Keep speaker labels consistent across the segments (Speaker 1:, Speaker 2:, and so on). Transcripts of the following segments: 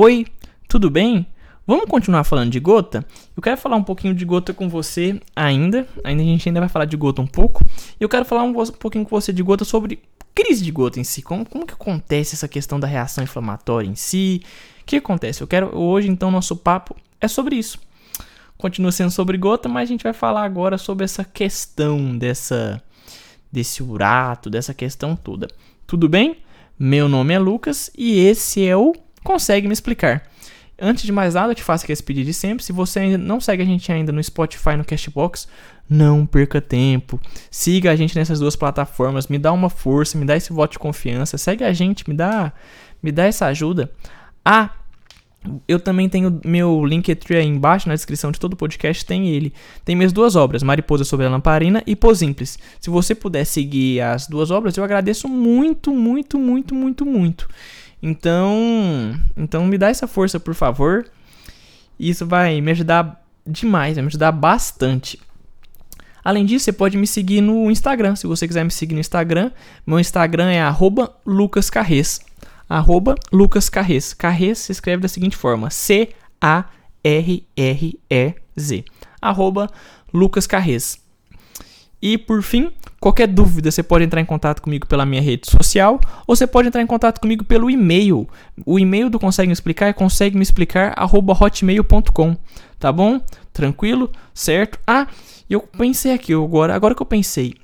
Speaker 1: Oi, tudo bem? Vamos continuar falando de gota? Eu quero falar um pouquinho de gota com você ainda. Ainda a gente ainda vai falar de gota um pouco. E eu quero falar um, pouquinho com você de gota sobre crise de gota em si. Como, como que acontece essa questão da reação inflamatória em si? O que acontece? Eu quero hoje então nosso papo é sobre isso. Continua sendo sobre gota, mas a gente vai falar agora sobre essa questão dessa desse urato, dessa questão toda. Tudo bem? Meu nome é Lucas e esse é o Consegue Me Explicar. Antes de mais nada, eu te faço aquele pedido de sempre. Se você ainda não segue a gente ainda no Spotify, no Cashbox, não perca tempo. Siga a gente nessas duas plataformas, me dá uma força, me dá esse voto de confiança. Segue a gente, me dá, me dá essa ajuda. Ah, eu também tenho meu Linktree aí embaixo na descrição de todo o podcast, tem ele. Tem minhas duas obras, Mariposa sobre a Lamparina e Posimples. Se você puder seguir as duas obras, eu agradeço muito, muito, muito, muito, muito. Então, então me dá essa força, por favor. Isso vai me ajudar demais, vai me ajudar bastante. Além disso, você pode me seguir no Instagram. Se você quiser me seguir no Instagram, meu Instagram é lucascarres. Lucascarres. Carres se escreve da seguinte forma: C-A-R-R-E-Z. Lucascarres. E por fim, qualquer dúvida você pode entrar em contato comigo pela minha rede social ou você pode entrar em contato comigo pelo e-mail. O e-mail do Consegue Me Explicar é consegue me explicar hotmail.com, tá bom? Tranquilo? Certo? Ah, eu pensei aqui agora, agora que eu pensei,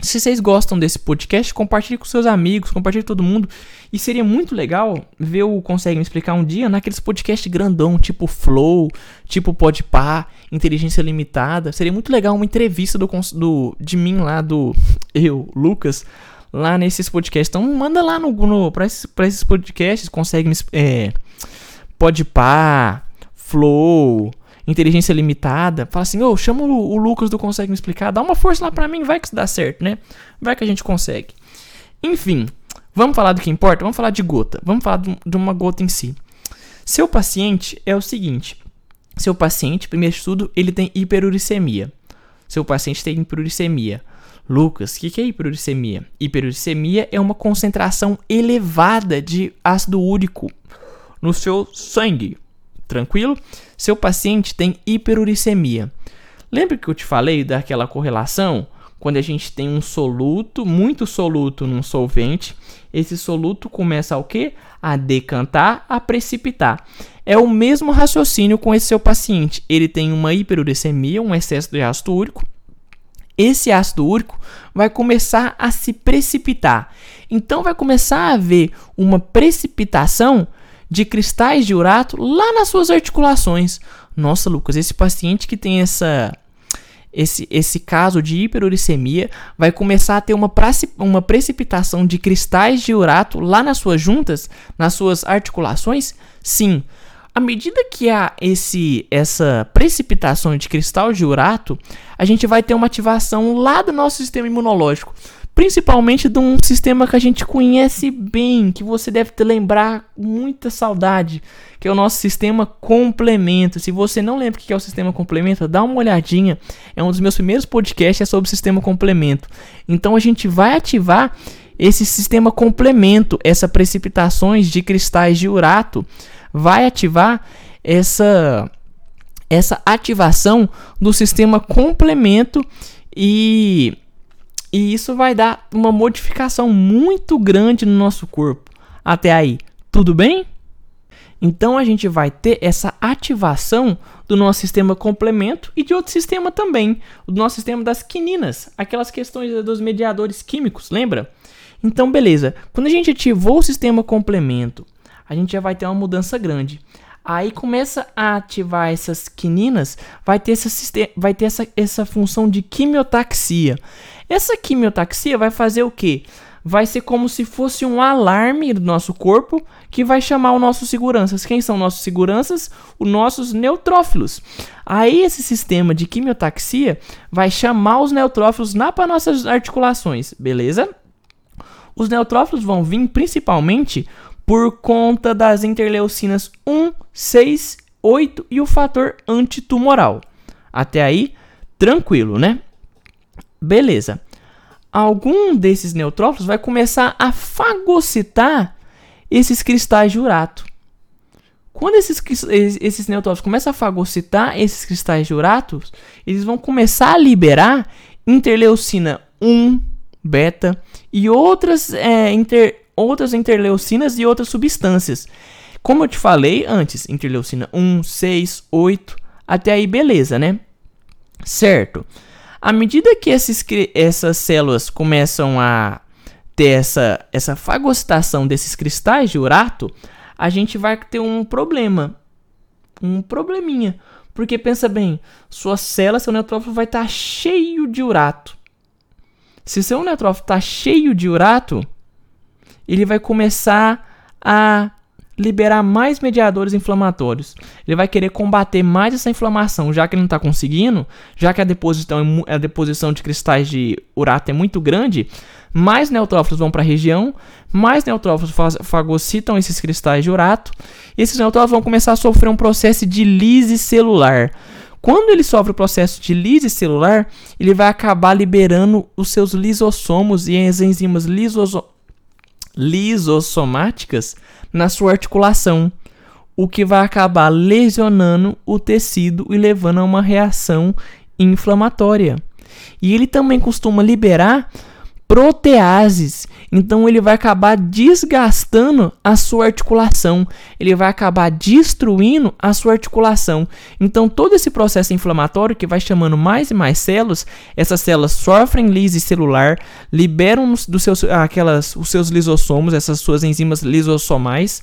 Speaker 1: se vocês gostam desse podcast, compartilhe com seus amigos, compartilhe com todo mundo. E seria muito legal ver o Consegue Me Explicar um dia naqueles podcasts grandão, tipo Flow, tipo Podpah, Inteligência Limitada. Seria muito legal uma entrevista do, do, de mim lá, do eu, Lucas, lá nesses podcasts. Então manda lá no, no, pra, esses, pra esses podcasts, Consegue Me... É, Podpah, Flow inteligência limitada, fala assim, ô, oh, chama o, o, Lucas do Consegue Me Explicar, dá uma força lá pra mim, vai que isso dá certo, né? Vai que a gente consegue. Enfim, vamos falar do que importa? Vamos falar de gota. Vamos falar de uma gota em si. Seu paciente é o seguinte, seu paciente, primeiro estudo, ele tem hiperuricemia. Seu paciente tem hiperuricemia. Lucas, o que, que é hiperuricemia? Hiperuricemia é uma concentração elevada de ácido úrico no seu sangue. Tranquilo? Seu paciente tem hiperuricemia. Lembra que eu te falei daquela correlação? Quando a gente tem um soluto, muito soluto num solvente, esse soluto começa o quê? A decantar, a precipitar. É o mesmo raciocínio com esse seu paciente. Ele tem uma hiperuricemia, um excesso de ácido úrico. Esse ácido úrico vai começar a se precipitar. Então vai começar a haver uma precipitação de cristais de urato lá nas suas articulações. Nossa, Lucas, esse paciente que tem essa esse, esse caso de hiperuricemia vai começar a ter uma, uma precipitação de cristais de urato lá nas suas juntas, nas suas articulações? Sim. À medida que há esse, essa precipitação de cristal de urato, a gente vai ter uma ativação lá do nosso sistema imunológico principalmente de um sistema que a gente conhece bem, que você deve te lembrar muita saudade, que é o nosso sistema complemento. Se você não lembra o que é o sistema complemento, dá uma olhadinha. É um dos meus primeiros podcasts é sobre o sistema complemento. Então a gente vai ativar esse sistema complemento, essas precipitações de cristais de urato, vai ativar essa essa ativação do sistema complemento e e isso vai dar uma modificação muito grande no nosso corpo. Até aí, tudo bem? Então a gente vai ter essa ativação do nosso sistema complemento e de outro sistema também, o nosso sistema das quininas, aquelas questões dos mediadores químicos, lembra? Então, beleza. Quando a gente ativou o sistema complemento, a gente já vai ter uma mudança grande. Aí começa a ativar essas quininas, vai ter essa, vai ter essa, essa função de quimiotaxia. Essa quimiotaxia vai fazer o quê? Vai ser como se fosse um alarme do nosso corpo que vai chamar os nossos seguranças. Quem são nossos seguranças? Os nossos neutrófilos. Aí esse sistema de quimiotaxia vai chamar os neutrófilos lá para nossas articulações, beleza? Os neutrófilos vão vir principalmente por conta das interleucinas 1, 6, 8 e o fator antitumoral. Até aí, tranquilo, né? Beleza. Algum desses neutrófilos vai começar a fagocitar esses cristais de urato. Quando esses, esses neutrófilos começam a fagocitar esses cristais de urato, eles vão começar a liberar interleucina 1, beta e outras, é, inter, outras interleucinas e outras substâncias. Como eu te falei antes, interleucina 1, 6, 8, até aí beleza, né? Certo. À medida que esses, essas células começam a ter essa, essa fagocitação desses cristais de urato, a gente vai ter um problema. Um probleminha. Porque pensa bem, sua célula, seu neutrófilo vai estar tá cheio de urato. Se seu neutrófilo está cheio de urato, ele vai começar a liberar mais mediadores inflamatórios. Ele vai querer combater mais essa inflamação, já que ele não está conseguindo, já que a deposição, a deposição de cristais de urato é muito grande, mais neutrófilos vão para a região, mais neutrófilos fagocitam esses cristais de urato, e esses neutrófilos vão começar a sofrer um processo de lise celular. Quando ele sofre o processo de lise celular, ele vai acabar liberando os seus lisossomos e as enzimas lisoso lisossomáticas na sua articulação, o que vai acabar lesionando o tecido e levando a uma reação inflamatória. E ele também costuma liberar proteases. Então ele vai acabar desgastando a sua articulação, ele vai acabar destruindo a sua articulação. Então todo esse processo inflamatório que vai chamando mais e mais células, essas células sofrem lise celular, liberam dos seus aquelas os seus lisossomos, essas suas enzimas lisossomais,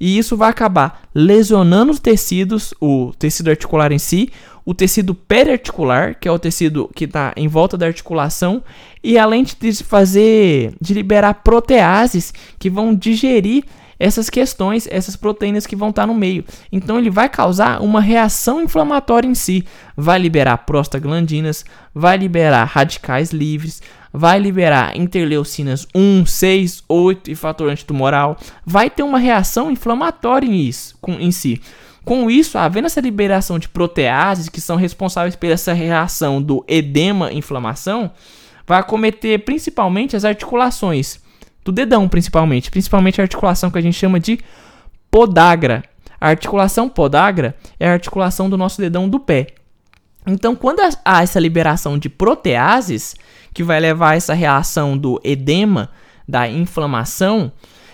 Speaker 1: e isso vai acabar lesionando os tecidos, o tecido articular em si, o tecido periarticular, que é o tecido que está em volta da articulação, e além de fazer, de liberar proteases que vão digerir essas questões, essas proteínas que vão estar tá no meio. Então ele vai causar uma reação inflamatória em si, vai liberar prostaglandinas, vai liberar radicais livres, vai liberar interleucinas 1, 6, 8 e fator antitumoral, vai ter uma reação inflamatória em, isso, com, em si. Com isso, havendo essa liberação de proteases que são responsáveis por essa reação do edema-inflamação, vai acometer principalmente as articulações do dedão, principalmente, principalmente a articulação que a gente chama de podagra. A articulação podagra é a articulação do nosso dedão do pé. Então, quando há essa liberação de proteases, que vai levar a essa reação do edema, da inflamação,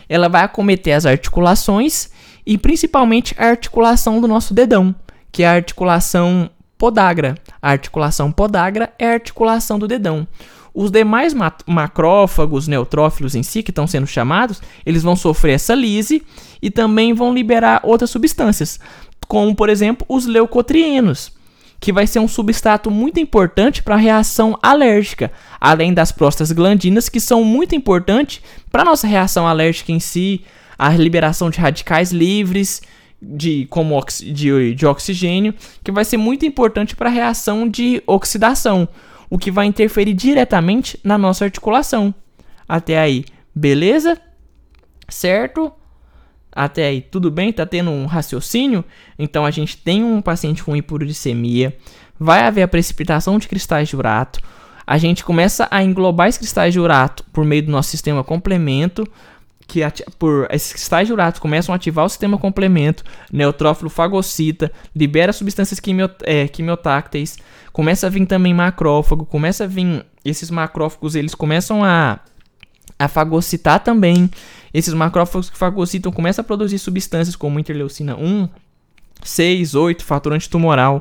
Speaker 1: ela vai acometer as articulações e principalmente a articulação do nosso dedão, que é a articulação podagra. A articulação podagra é a articulação do dedão. Os demais macrófagos, neutrófilos em si, que estão sendo chamados, eles vão sofrer essa lise e também vão liberar outras substâncias, como por exemplo os leucotrienos, que vai ser um substrato muito importante para a reação alérgica, além das prostaglandinas, que são muito importantes para a nossa reação alérgica em si, a liberação de radicais livres, de, como de, de oxigênio, que vai ser muito importante para a reação de oxidação, o que vai interferir diretamente na nossa articulação. Até aí, beleza? Certo? Até aí, tudo bem? Tá tendo um raciocínio? Então a gente tem um paciente com hiporuricemia, vai haver a precipitação de cristais de urato, a gente começa a englobar esses cristais de urato por meio do nosso sistema complemento, que por esses cristais de urato começam a ativar o sistema complemento, neutrófilo fagocita, libera substâncias quimiot é, quimiotácteis, começa a vir também macrófago, começa a vir esses macrófagos, eles começam a a fagocitar também. Esses macrófagos que fagocitam começam a produzir substâncias como interleucina 1, 6, 8, fator antitumoral,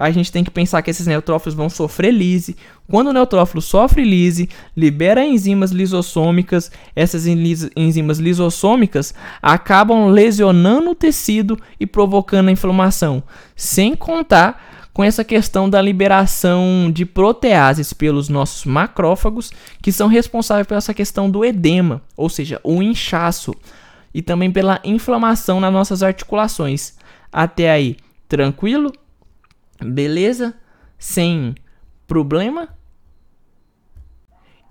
Speaker 1: a gente tem que pensar que esses neutrófilos vão sofrer lise. Quando o neutrófilo sofre lise, libera enzimas lisossômicas. Essas enzimas lisossômicas acabam lesionando o tecido e provocando a inflamação. Sem contar com essa questão da liberação de proteases pelos nossos macrófagos, que são responsáveis por essa questão do edema, ou seja, o inchaço, e também pela inflamação nas nossas articulações. Até aí, tranquilo? Beleza? Sem problema?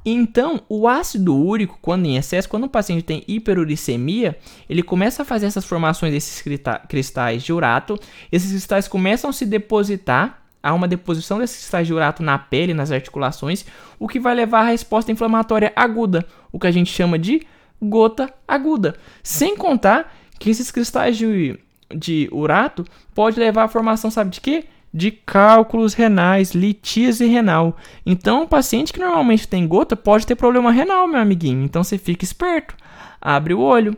Speaker 1: Então, o ácido úrico, quando em excesso, quando o paciente tem hiperuricemia, ele começa a fazer essas formações desses cristais de urato. Esses cristais começam a se depositar, há uma deposição desses cristais de urato na pele, nas articulações, o que vai levar à resposta inflamatória aguda, o que a gente chama de gota aguda. Sem contar que esses cristais de, de urato pode levar à formação, sabe de quê? De cálculos renais, litíase renal. Então, um paciente que normalmente tem gota pode ter problema renal, meu amiguinho. Então, você fica esperto. Abre o olho.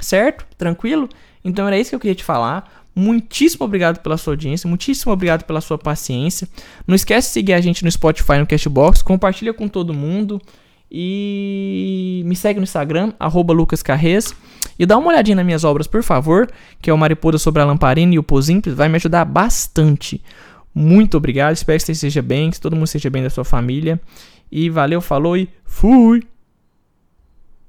Speaker 1: Certo? Tranquilo? Então, era isso que eu queria te falar. Muitíssimo obrigado pela sua audiência, muitíssimo obrigado pela sua paciência. Não esquece de seguir a gente no Spotify, no Cashbox, compartilha com todo mundo e me segue no Instagram, lucascarres. E dá uma olhadinha nas minhas obras, por favor, que é o Mariposa sobre a Lamparina e o Posimples, vai me ajudar bastante. Muito obrigado, espero que você esteja bem, que todo mundo esteja bem da sua família. E valeu, falou e fui!